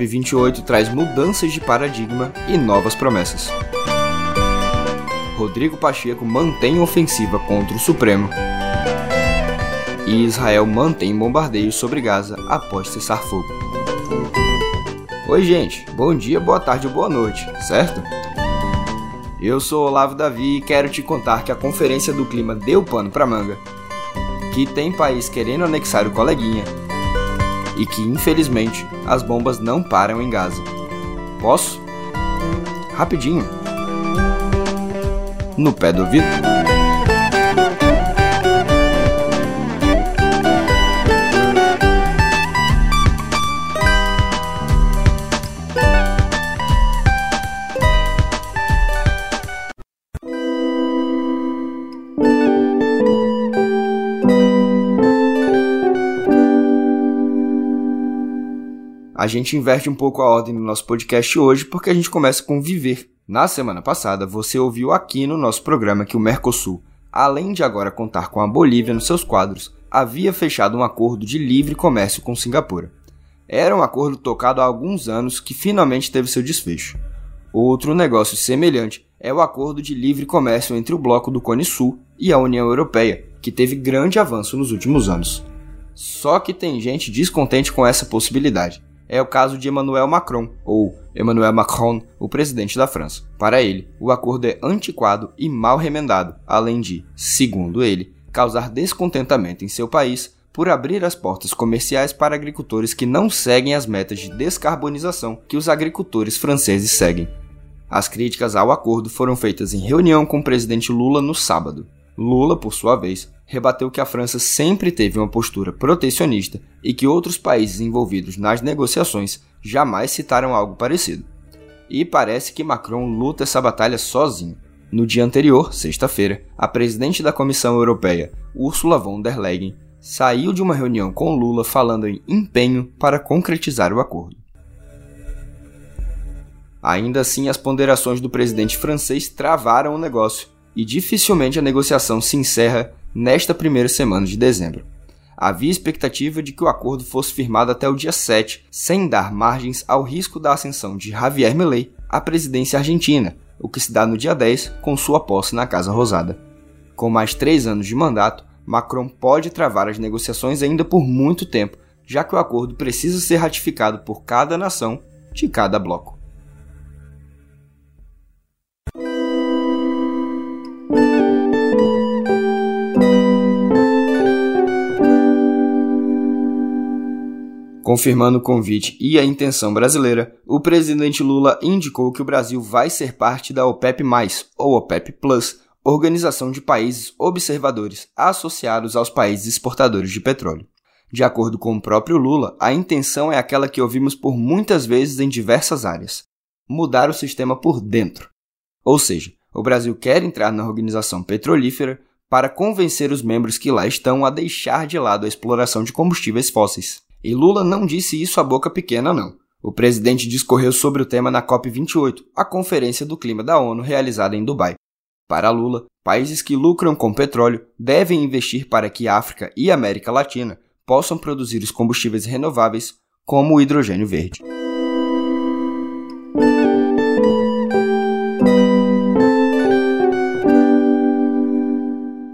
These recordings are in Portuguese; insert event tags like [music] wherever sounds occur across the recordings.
COP28 traz mudanças de paradigma e novas promessas. Rodrigo Pacheco mantém ofensiva contra o Supremo. E Israel mantém bombardeio sobre Gaza após cessar fogo. Oi, gente. Bom dia, boa tarde ou boa noite, certo? Eu sou Olavo Davi e quero te contar que a Conferência do Clima deu pano pra manga. Que tem país querendo anexar o coleguinha. E que, infelizmente, as bombas não param em Gaza. Posso? Rapidinho. No pé do ouvido. A gente inverte um pouco a ordem no nosso podcast hoje porque a gente começa com viver. Na semana passada, você ouviu aqui no nosso programa que o Mercosul, além de agora contar com a Bolívia nos seus quadros, havia fechado um acordo de livre comércio com Singapura. Era um acordo tocado há alguns anos que finalmente teve seu desfecho. Outro negócio semelhante é o acordo de livre comércio entre o bloco do Cone Sul e a União Europeia, que teve grande avanço nos últimos anos. Só que tem gente descontente com essa possibilidade é o caso de Emmanuel Macron, ou Emmanuel Macron, o presidente da França. Para ele, o acordo é antiquado e mal remendado, além de, segundo ele, causar descontentamento em seu país por abrir as portas comerciais para agricultores que não seguem as metas de descarbonização que os agricultores franceses seguem. As críticas ao acordo foram feitas em reunião com o presidente Lula no sábado. Lula, por sua vez, rebateu que a França sempre teve uma postura protecionista e que outros países envolvidos nas negociações jamais citaram algo parecido. E parece que Macron luta essa batalha sozinho. No dia anterior, sexta-feira, a presidente da Comissão Europeia, Ursula von der Leyen, saiu de uma reunião com Lula falando em empenho para concretizar o acordo. Ainda assim, as ponderações do presidente francês travaram o negócio e dificilmente a negociação se encerra nesta primeira semana de dezembro. Havia expectativa de que o acordo fosse firmado até o dia 7, sem dar margens ao risco da ascensão de Javier Milei à presidência argentina, o que se dá no dia 10 com sua posse na Casa Rosada. Com mais três anos de mandato, Macron pode travar as negociações ainda por muito tempo, já que o acordo precisa ser ratificado por cada nação de cada bloco. Confirmando o convite e a intenção brasileira, o presidente Lula indicou que o Brasil vai ser parte da OPEP+, ou OPEP+, Organização de Países Observadores associados aos países exportadores de petróleo. De acordo com o próprio Lula, a intenção é aquela que ouvimos por muitas vezes em diversas áreas: mudar o sistema por dentro. Ou seja, o Brasil quer entrar na organização petrolífera para convencer os membros que lá estão a deixar de lado a exploração de combustíveis fósseis. E Lula não disse isso a boca pequena, não. O presidente discorreu sobre o tema na COP28, a Conferência do Clima da ONU realizada em Dubai. Para Lula, países que lucram com petróleo devem investir para que África e América Latina possam produzir os combustíveis renováveis, como o hidrogênio verde.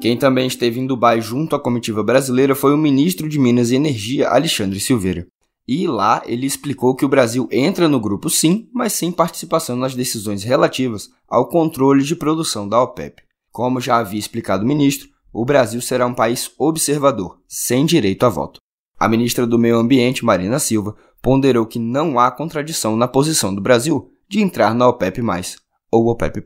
Quem também esteve em Dubai junto à comitiva brasileira foi o ministro de Minas e Energia, Alexandre Silveira. E lá ele explicou que o Brasil entra no grupo sim, mas sem participação nas decisões relativas ao controle de produção da OPEP. Como já havia explicado o ministro, o Brasil será um país observador, sem direito a voto. A ministra do Meio Ambiente, Marina Silva, ponderou que não há contradição na posição do Brasil de entrar na OPEP+, ou OPEP+.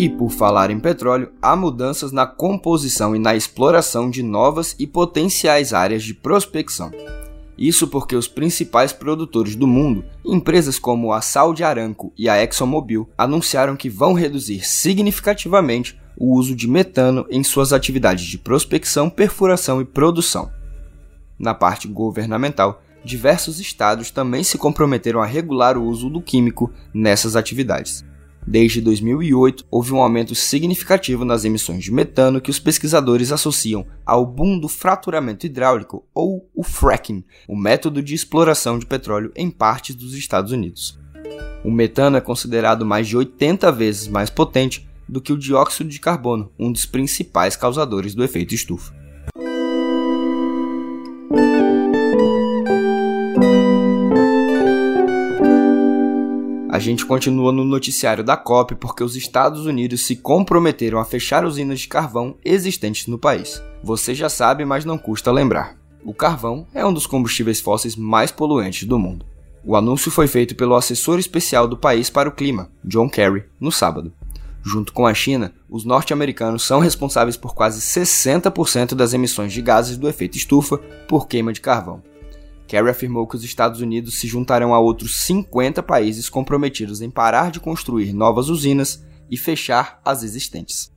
E por falar em petróleo, há mudanças na composição e na exploração de novas e potenciais áreas de prospecção. Isso porque os principais produtores do mundo, empresas como a Saudi Aramco e a ExxonMobil, anunciaram que vão reduzir significativamente o uso de metano em suas atividades de prospecção, perfuração e produção. Na parte governamental, diversos estados também se comprometeram a regular o uso do químico nessas atividades. Desde 2008, houve um aumento significativo nas emissões de metano que os pesquisadores associam ao boom do fraturamento hidráulico ou o fracking, o método de exploração de petróleo em partes dos Estados Unidos. O metano é considerado mais de 80 vezes mais potente do que o dióxido de carbono, um dos principais causadores do efeito estufa. Gente continua no noticiário da COP porque os Estados Unidos se comprometeram a fechar usinas de carvão existentes no país. Você já sabe, mas não custa lembrar. O carvão é um dos combustíveis fósseis mais poluentes do mundo. O anúncio foi feito pelo assessor especial do país para o clima, John Kerry, no sábado. Junto com a China, os norte-americanos são responsáveis por quase 60% das emissões de gases do efeito estufa por queima de carvão. Kerry afirmou que os Estados Unidos se juntarão a outros 50 países comprometidos em parar de construir novas usinas e fechar as existentes.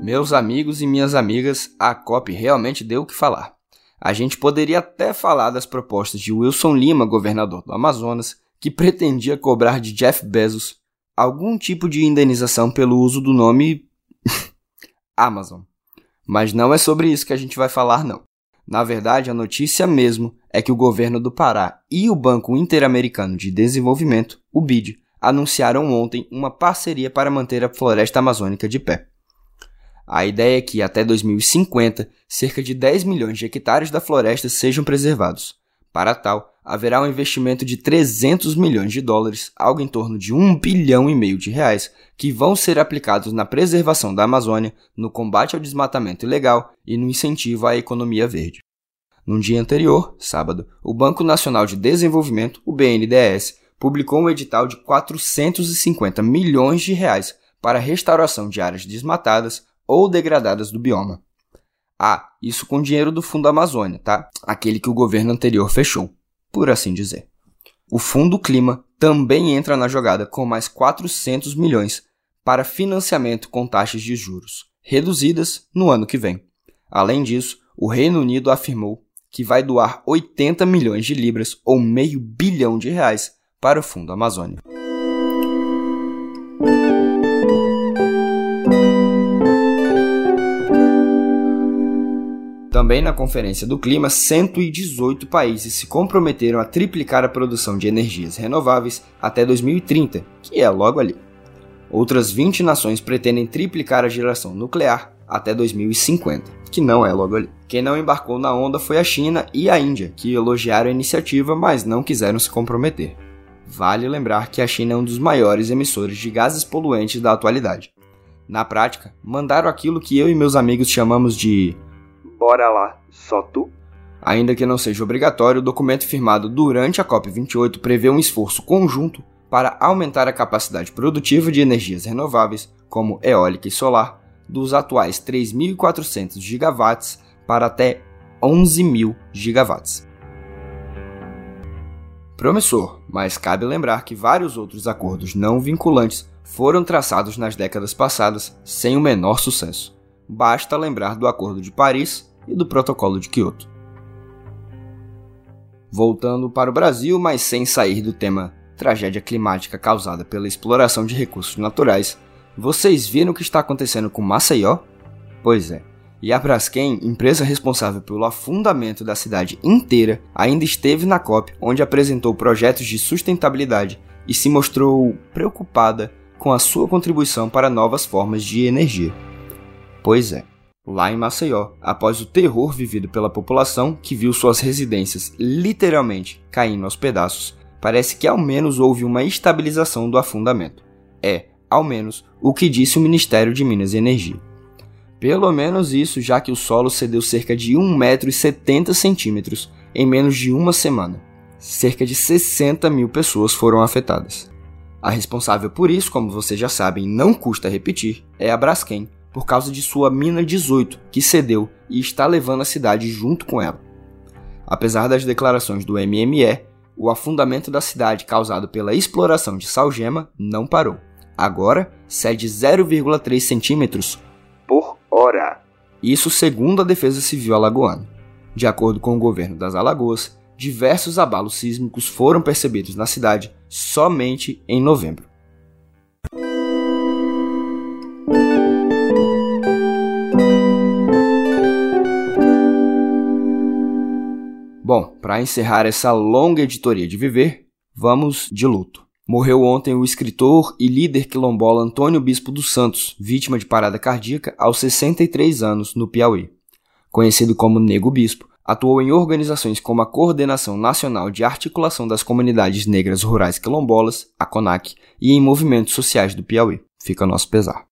Meus amigos e minhas amigas, a COP realmente deu o que falar. A gente poderia até falar das propostas de Wilson Lima, governador do Amazonas, que pretendia cobrar de Jeff Bezos algum tipo de indenização pelo uso do nome [laughs] Amazon. Mas não é sobre isso que a gente vai falar, não. Na verdade, a notícia mesmo é que o governo do Pará e o Banco Interamericano de Desenvolvimento, o BID, anunciaram ontem uma parceria para manter a floresta amazônica de pé. A ideia é que, até 2050, cerca de 10 milhões de hectares da floresta sejam preservados. Para tal, haverá um investimento de 300 milhões de dólares, algo em torno de 1 bilhão e meio de reais, que vão ser aplicados na preservação da Amazônia, no combate ao desmatamento ilegal e no incentivo à economia verde. No dia anterior, sábado, o Banco Nacional de Desenvolvimento, o BNDES, publicou um edital de 450 milhões de reais para a restauração de áreas desmatadas ou degradadas do bioma. Ah, isso com dinheiro do Fundo Amazônia, tá? Aquele que o governo anterior fechou por assim dizer. O Fundo Clima também entra na jogada com mais 400 milhões para financiamento com taxas de juros reduzidas no ano que vem. Além disso, o Reino Unido afirmou que vai doar 80 milhões de libras ou meio bilhão de reais para o Fundo Amazônia. Também na Conferência do Clima, 118 países se comprometeram a triplicar a produção de energias renováveis até 2030, que é logo ali. Outras 20 nações pretendem triplicar a geração nuclear até 2050, que não é logo ali. Quem não embarcou na onda foi a China e a Índia, que elogiaram a iniciativa, mas não quiseram se comprometer. Vale lembrar que a China é um dos maiores emissores de gases poluentes da atualidade. Na prática, mandaram aquilo que eu e meus amigos chamamos de Bora lá, só tu? Ainda que não seja obrigatório, o documento firmado durante a COP28 prevê um esforço conjunto para aumentar a capacidade produtiva de energias renováveis, como eólica e solar, dos atuais 3.400 gigawatts para até 11.000 gigawatts. Promissor, mas cabe lembrar que vários outros acordos não vinculantes foram traçados nas décadas passadas sem o menor sucesso. Basta lembrar do Acordo de Paris e do Protocolo de Kyoto. Voltando para o Brasil, mas sem sair do tema tragédia climática causada pela exploração de recursos naturais, vocês viram o que está acontecendo com Maceió? Pois é. E a Braskem, empresa responsável pelo afundamento da cidade inteira, ainda esteve na COP, onde apresentou projetos de sustentabilidade e se mostrou preocupada com a sua contribuição para novas formas de energia. Pois é lá em Maceió, após o terror vivido pela população que viu suas residências literalmente caindo aos pedaços, parece que ao menos houve uma estabilização do afundamento. É, ao menos, o que disse o Ministério de Minas e Energia. Pelo menos isso, já que o solo cedeu cerca de 1,70m em menos de uma semana. Cerca de 60 mil pessoas foram afetadas. A responsável por isso, como vocês já sabem, não custa repetir, é a Braskem, por causa de sua mina 18, que cedeu e está levando a cidade junto com ela. Apesar das declarações do MME, o afundamento da cidade causado pela exploração de salgema não parou. Agora cede 0,3 centímetros por hora. Isso segundo a Defesa Civil Alagoana. De acordo com o governo das Alagoas, diversos abalos sísmicos foram percebidos na cidade somente em novembro. Para encerrar essa longa editoria de viver, vamos de luto. Morreu ontem o escritor e líder quilombola Antônio Bispo dos Santos, vítima de parada cardíaca aos 63 anos no Piauí. Conhecido como Nego Bispo, atuou em organizações como a Coordenação Nacional de Articulação das Comunidades Negras Rurais Quilombolas, a CONAC, e em movimentos sociais do Piauí. Fica nosso pesar.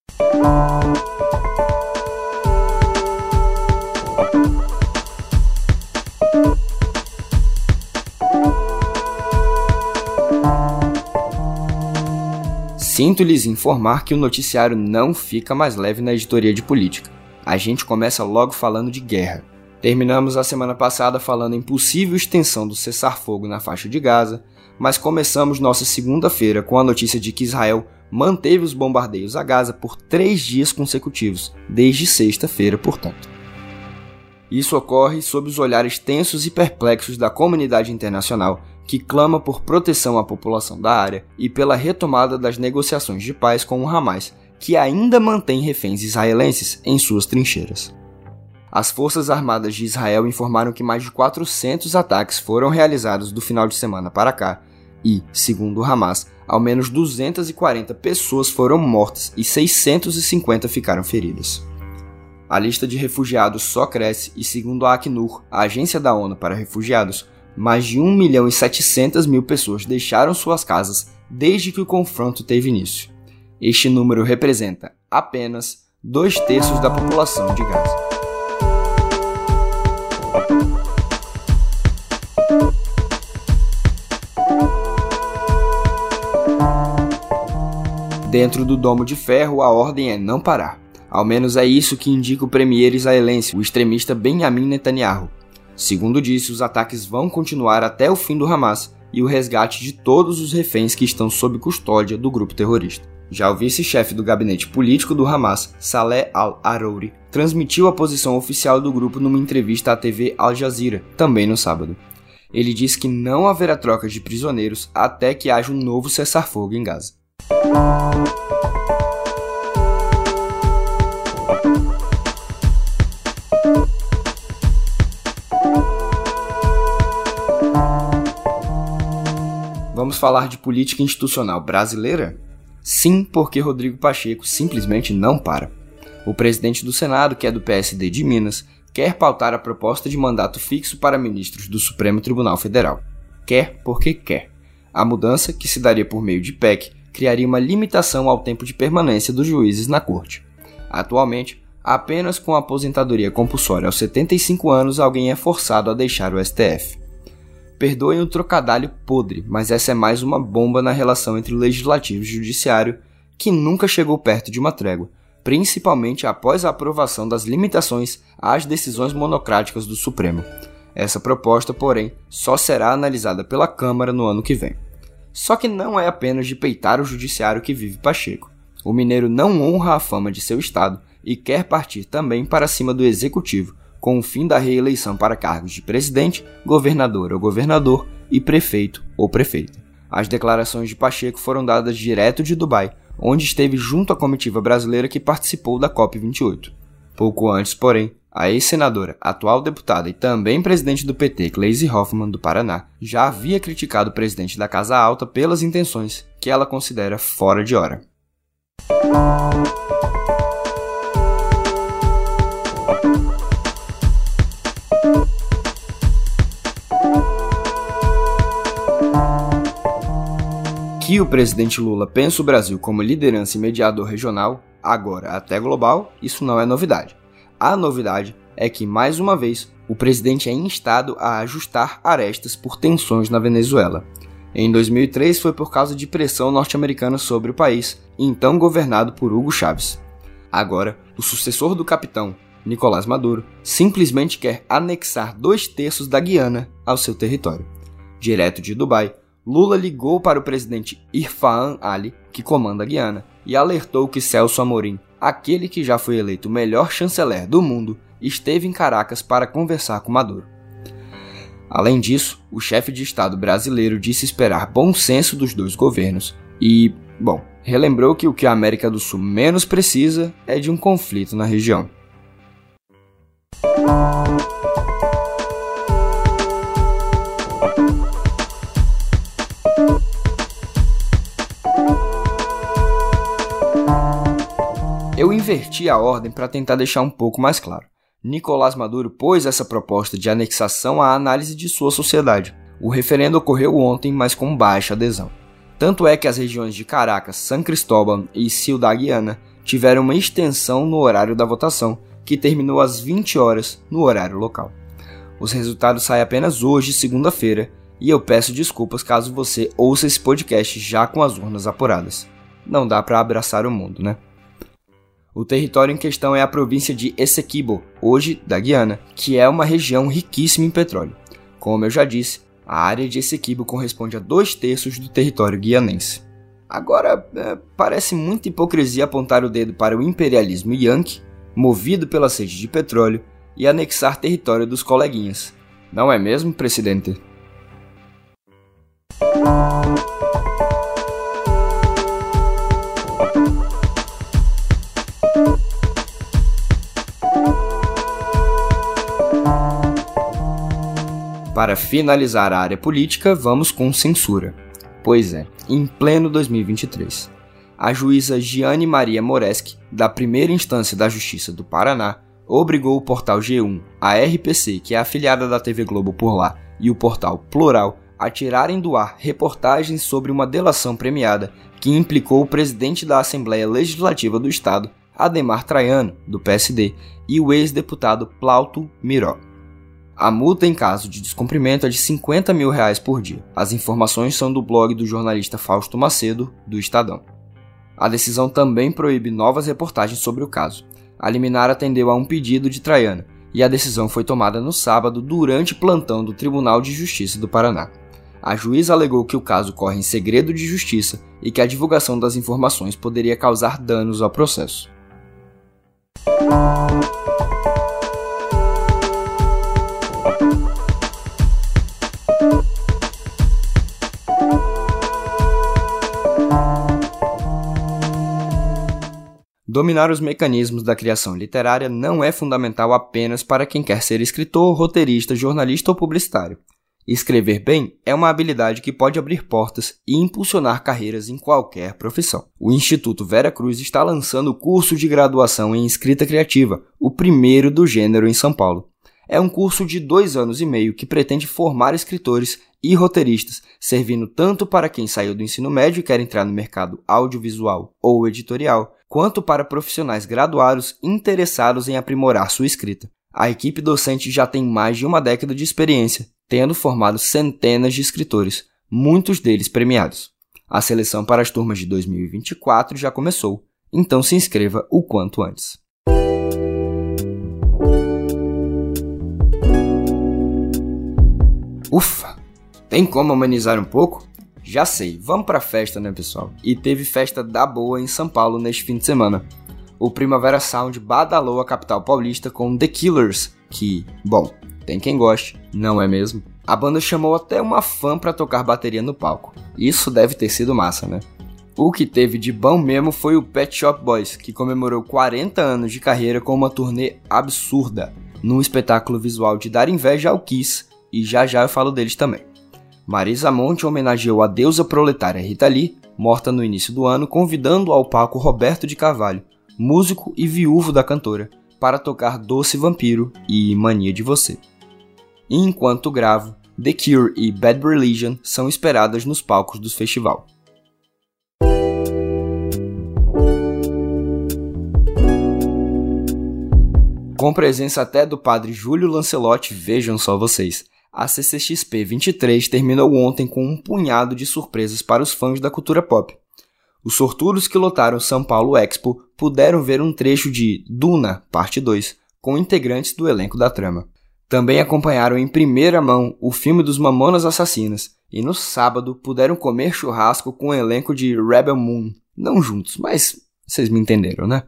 Sinto lhes informar que o noticiário não fica mais leve na editoria de política. A gente começa logo falando de guerra. Terminamos a semana passada falando em possível extensão do cessar-fogo na faixa de Gaza, mas começamos nossa segunda-feira com a notícia de que Israel manteve os bombardeios a Gaza por três dias consecutivos, desde sexta-feira, portanto. Isso ocorre sob os olhares tensos e perplexos da comunidade internacional que clama por proteção à população da área e pela retomada das negociações de paz com o Hamas, que ainda mantém reféns israelenses em suas trincheiras. As Forças Armadas de Israel informaram que mais de 400 ataques foram realizados do final de semana para cá e, segundo o Hamas, ao menos 240 pessoas foram mortas e 650 ficaram feridas. A lista de refugiados só cresce e, segundo a Acnur, a agência da ONU para refugiados, mais de 1 milhão e 700 mil pessoas deixaram suas casas desde que o confronto teve início. Este número representa apenas dois terços da população de Gaza. Dentro do domo de ferro, a ordem é não parar. Ao menos é isso que indica o premier israelense, o extremista Benjamin Netanyahu, Segundo disse, os ataques vão continuar até o fim do Hamas e o resgate de todos os reféns que estão sob custódia do grupo terrorista. Já o vice-chefe do gabinete político do Hamas, Saleh al-Arouri, transmitiu a posição oficial do grupo numa entrevista à TV Al Jazeera, também no sábado. Ele disse que não haverá troca de prisioneiros até que haja um novo cessar-fogo em Gaza. Vamos falar de política institucional brasileira? Sim, porque Rodrigo Pacheco simplesmente não para. O presidente do Senado, que é do PSD de Minas, quer pautar a proposta de mandato fixo para ministros do Supremo Tribunal Federal. Quer porque quer. A mudança, que se daria por meio de PEC, criaria uma limitação ao tempo de permanência dos juízes na corte. Atualmente, apenas com a aposentadoria compulsória aos 75 anos alguém é forçado a deixar o STF. Perdoem o trocadilho podre, mas essa é mais uma bomba na relação entre o legislativo e o judiciário que nunca chegou perto de uma trégua, principalmente após a aprovação das limitações às decisões monocráticas do Supremo. Essa proposta, porém, só será analisada pela Câmara no ano que vem. Só que não é apenas de peitar o judiciário que vive Pacheco. O mineiro não honra a fama de seu estado e quer partir também para cima do executivo, com o fim da reeleição para cargos de presidente, governador ou governador e prefeito ou prefeita. As declarações de Pacheco foram dadas direto de Dubai, onde esteve junto à comitiva brasileira que participou da COP28. Pouco antes, porém, a ex-senadora, atual deputada e também presidente do PT, Gleisi Hoffmann, do Paraná, já havia criticado o presidente da Casa Alta pelas intenções que ela considera fora de hora. Que o presidente Lula pensa o Brasil como liderança e mediador regional, agora até global, isso não é novidade. A novidade é que, mais uma vez, o presidente é instado a ajustar arestas por tensões na Venezuela. Em 2003 foi por causa de pressão norte-americana sobre o país, então governado por Hugo Chávez. Agora, o sucessor do capitão, Nicolás Maduro, simplesmente quer anexar dois terços da Guiana ao seu território. Direto de Dubai, Lula ligou para o presidente Irfan Ali, que comanda a Guiana, e alertou que Celso Amorim, aquele que já foi eleito o melhor chanceler do mundo, esteve em Caracas para conversar com Maduro. Além disso, o chefe de Estado brasileiro disse esperar bom senso dos dois governos e, bom, relembrou que o que a América do Sul menos precisa é de um conflito na região. Inverti a ordem para tentar deixar um pouco mais claro. Nicolás Maduro pôs essa proposta de anexação à análise de sua sociedade. O referendo ocorreu ontem, mas com baixa adesão. Tanto é que as regiões de Caracas, San Cristóbal e Ciudad Guiana tiveram uma extensão no horário da votação, que terminou às 20 horas no horário local. Os resultados saem apenas hoje, segunda-feira, e eu peço desculpas caso você ouça esse podcast já com as urnas apuradas. Não dá para abraçar o mundo, né? O território em questão é a província de Essequibo, hoje da Guiana, que é uma região riquíssima em petróleo. Como eu já disse, a área de Essequibo corresponde a dois terços do território guianense. Agora, é, parece muita hipocrisia apontar o dedo para o imperialismo yankee, movido pela sede de petróleo, e anexar território dos coleguinhas. Não é mesmo, presidente? Para finalizar a área política, vamos com censura. Pois é, em pleno 2023, a juíza Giane Maria Moreski, da primeira instância da Justiça do Paraná, obrigou o portal G1, a RPC, que é afiliada da TV Globo por lá, e o portal Plural a tirarem do ar reportagens sobre uma delação premiada que implicou o presidente da Assembleia Legislativa do Estado, Ademar Traiano, do PSD, e o ex-deputado Plauto Miró. A multa em caso de descumprimento é de 50 mil reais por dia. As informações são do blog do jornalista Fausto Macedo, do Estadão. A decisão também proíbe novas reportagens sobre o caso. A liminar atendeu a um pedido de Traiana, e a decisão foi tomada no sábado durante plantão do Tribunal de Justiça do Paraná. A juíza alegou que o caso corre em segredo de justiça e que a divulgação das informações poderia causar danos ao processo. Dominar os mecanismos da criação literária não é fundamental apenas para quem quer ser escritor, roteirista, jornalista ou publicitário. Escrever bem é uma habilidade que pode abrir portas e impulsionar carreiras em qualquer profissão. O Instituto Vera Cruz está lançando o curso de graduação em escrita criativa, o primeiro do gênero em São Paulo. É um curso de dois anos e meio que pretende formar escritores e roteiristas, servindo tanto para quem saiu do ensino médio e quer entrar no mercado audiovisual ou editorial, quanto para profissionais graduados interessados em aprimorar sua escrita. A equipe docente já tem mais de uma década de experiência, tendo formado centenas de escritores, muitos deles premiados. A seleção para as turmas de 2024 já começou, então se inscreva o quanto antes. Ufa! Tem como amenizar um pouco? Já sei, vamos pra festa, né, pessoal? E teve festa da boa em São Paulo neste fim de semana. O Primavera Sound badalou a capital paulista com The Killers, que, bom, tem quem goste, não é mesmo? A banda chamou até uma fã para tocar bateria no palco. Isso deve ter sido massa, né? O que teve de bom mesmo foi o Pet Shop Boys, que comemorou 40 anos de carreira com uma turnê absurda, num espetáculo visual de dar inveja ao Kiss, e já já eu falo deles também. Marisa Monte homenageou a deusa proletária Rita Lee, morta no início do ano, convidando ao palco Roberto de Carvalho, músico e viúvo da cantora, para tocar Doce Vampiro e Mania de Você. E enquanto gravo, The Cure e Bad Religion são esperadas nos palcos do festival. Com presença até do padre Júlio Lancelotti, vejam só vocês a CCXP 23 terminou ontem com um punhado de surpresas para os fãs da cultura pop. Os sortudos que lotaram São Paulo Expo puderam ver um trecho de Duna, parte 2, com integrantes do elenco da trama. Também acompanharam em primeira mão o filme dos Mamonas Assassinas e no sábado puderam comer churrasco com o elenco de Rebel Moon. Não juntos, mas vocês me entenderam, né?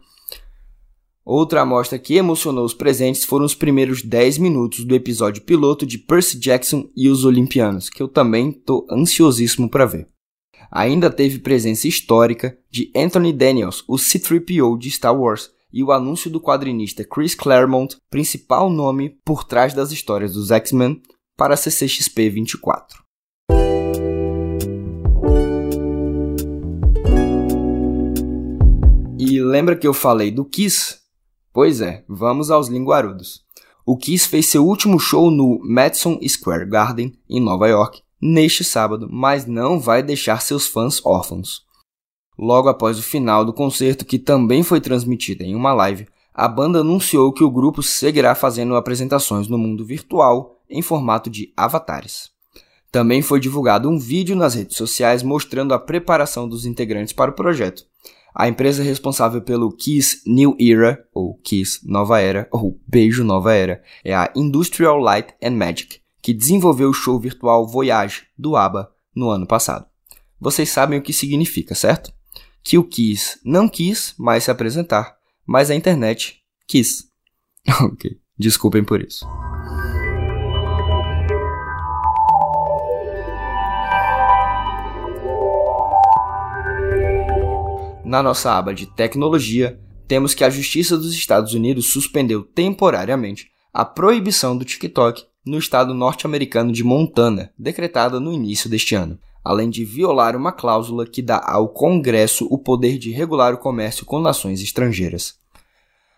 Outra amostra que emocionou os presentes foram os primeiros 10 minutos do episódio piloto de Percy Jackson e os Olimpianos, que eu também tô ansiosíssimo para ver. Ainda teve presença histórica de Anthony Daniels, o C-3PO de Star Wars, e o anúncio do quadrinista Chris Claremont, principal nome por trás das histórias dos X-Men, para a CCXP 24. E lembra que eu falei do Kiss? Pois é, vamos aos linguarudos. O Kiss fez seu último show no Madison Square Garden, em Nova York, neste sábado, mas não vai deixar seus fãs órfãos. Logo após o final do concerto, que também foi transmitido em uma live, a banda anunciou que o grupo seguirá fazendo apresentações no mundo virtual em formato de avatares. Também foi divulgado um vídeo nas redes sociais mostrando a preparação dos integrantes para o projeto. A empresa responsável pelo Kiss New Era, ou Kiss Nova Era, ou Beijo Nova Era, é a Industrial Light and Magic, que desenvolveu o show virtual Voyage do ABBA no ano passado. Vocês sabem o que significa, certo? Que o Kiss não quis mais se apresentar, mas a internet quis. [laughs] ok, desculpem por isso. Na nossa aba de tecnologia, temos que a Justiça dos Estados Unidos suspendeu temporariamente a proibição do TikTok no estado norte-americano de Montana, decretada no início deste ano, além de violar uma cláusula que dá ao Congresso o poder de regular o comércio com nações estrangeiras.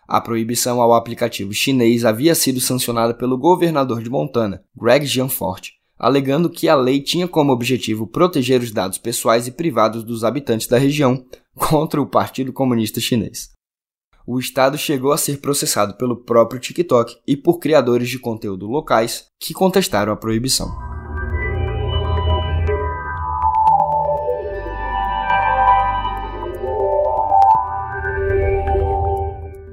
A proibição ao aplicativo chinês havia sido sancionada pelo governador de Montana, Greg Gianforte, alegando que a lei tinha como objetivo proteger os dados pessoais e privados dos habitantes da região contra o Partido Comunista Chinês. O Estado chegou a ser processado pelo próprio TikTok e por criadores de conteúdo locais que contestaram a proibição.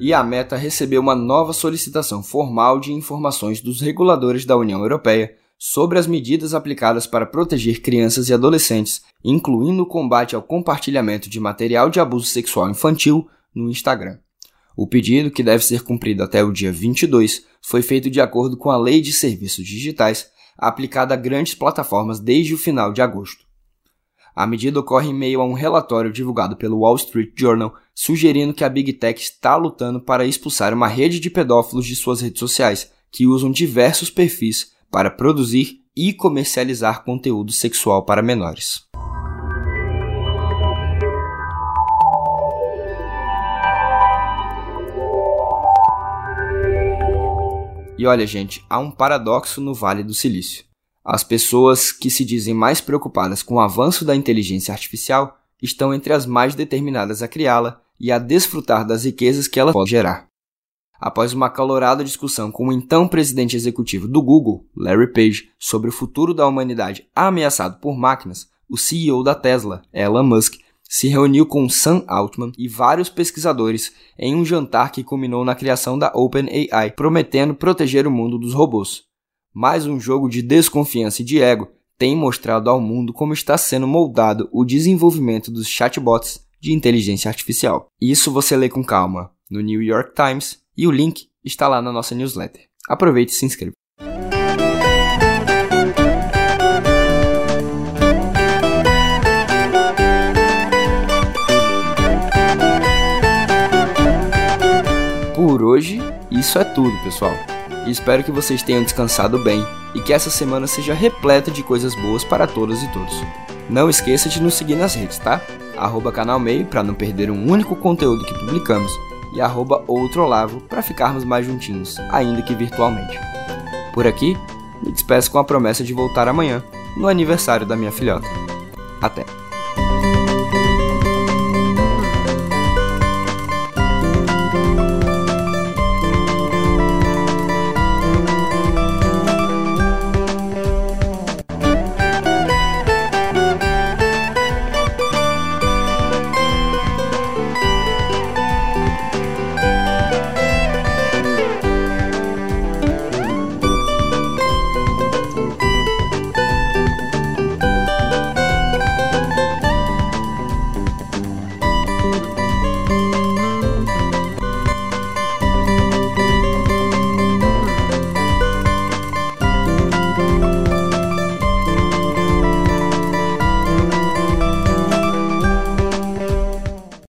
E a Meta recebeu uma nova solicitação formal de informações dos reguladores da União Europeia sobre as medidas aplicadas para proteger crianças e adolescentes, incluindo o combate ao compartilhamento de material de abuso sexual infantil no Instagram. O pedido, que deve ser cumprido até o dia 22, foi feito de acordo com a Lei de Serviços Digitais, aplicada a grandes plataformas desde o final de agosto. A medida ocorre em meio a um relatório divulgado pelo Wall Street Journal sugerindo que a Big Tech está lutando para expulsar uma rede de pedófilos de suas redes sociais, que usam diversos perfis para produzir e comercializar conteúdo sexual para menores. E olha, gente, há um paradoxo no Vale do Silício. As pessoas que se dizem mais preocupadas com o avanço da inteligência artificial estão entre as mais determinadas a criá-la e a desfrutar das riquezas que ela pode gerar. Após uma acalorada discussão com o então presidente executivo do Google, Larry Page, sobre o futuro da humanidade ameaçado por máquinas, o CEO da Tesla, Elon Musk, se reuniu com Sam Altman e vários pesquisadores em um jantar que culminou na criação da OpenAI, prometendo proteger o mundo dos robôs. Mais um jogo de desconfiança e de ego tem mostrado ao mundo como está sendo moldado o desenvolvimento dos chatbots de inteligência artificial. Isso você lê com calma no New York Times e o link está lá na nossa newsletter. Aproveite e se inscreva. Por hoje, isso é tudo, pessoal. espero que vocês tenham descansado bem e que essa semana seja repleta de coisas boas para todas e todos. Não esqueça de nos seguir nas redes, tá? Arroba canal Meio para não perder um único conteúdo que publicamos e arroba outrolavo para ficarmos mais juntinhos, ainda que virtualmente. Por aqui, me despeço com a promessa de voltar amanhã, no aniversário da minha filhota. Até!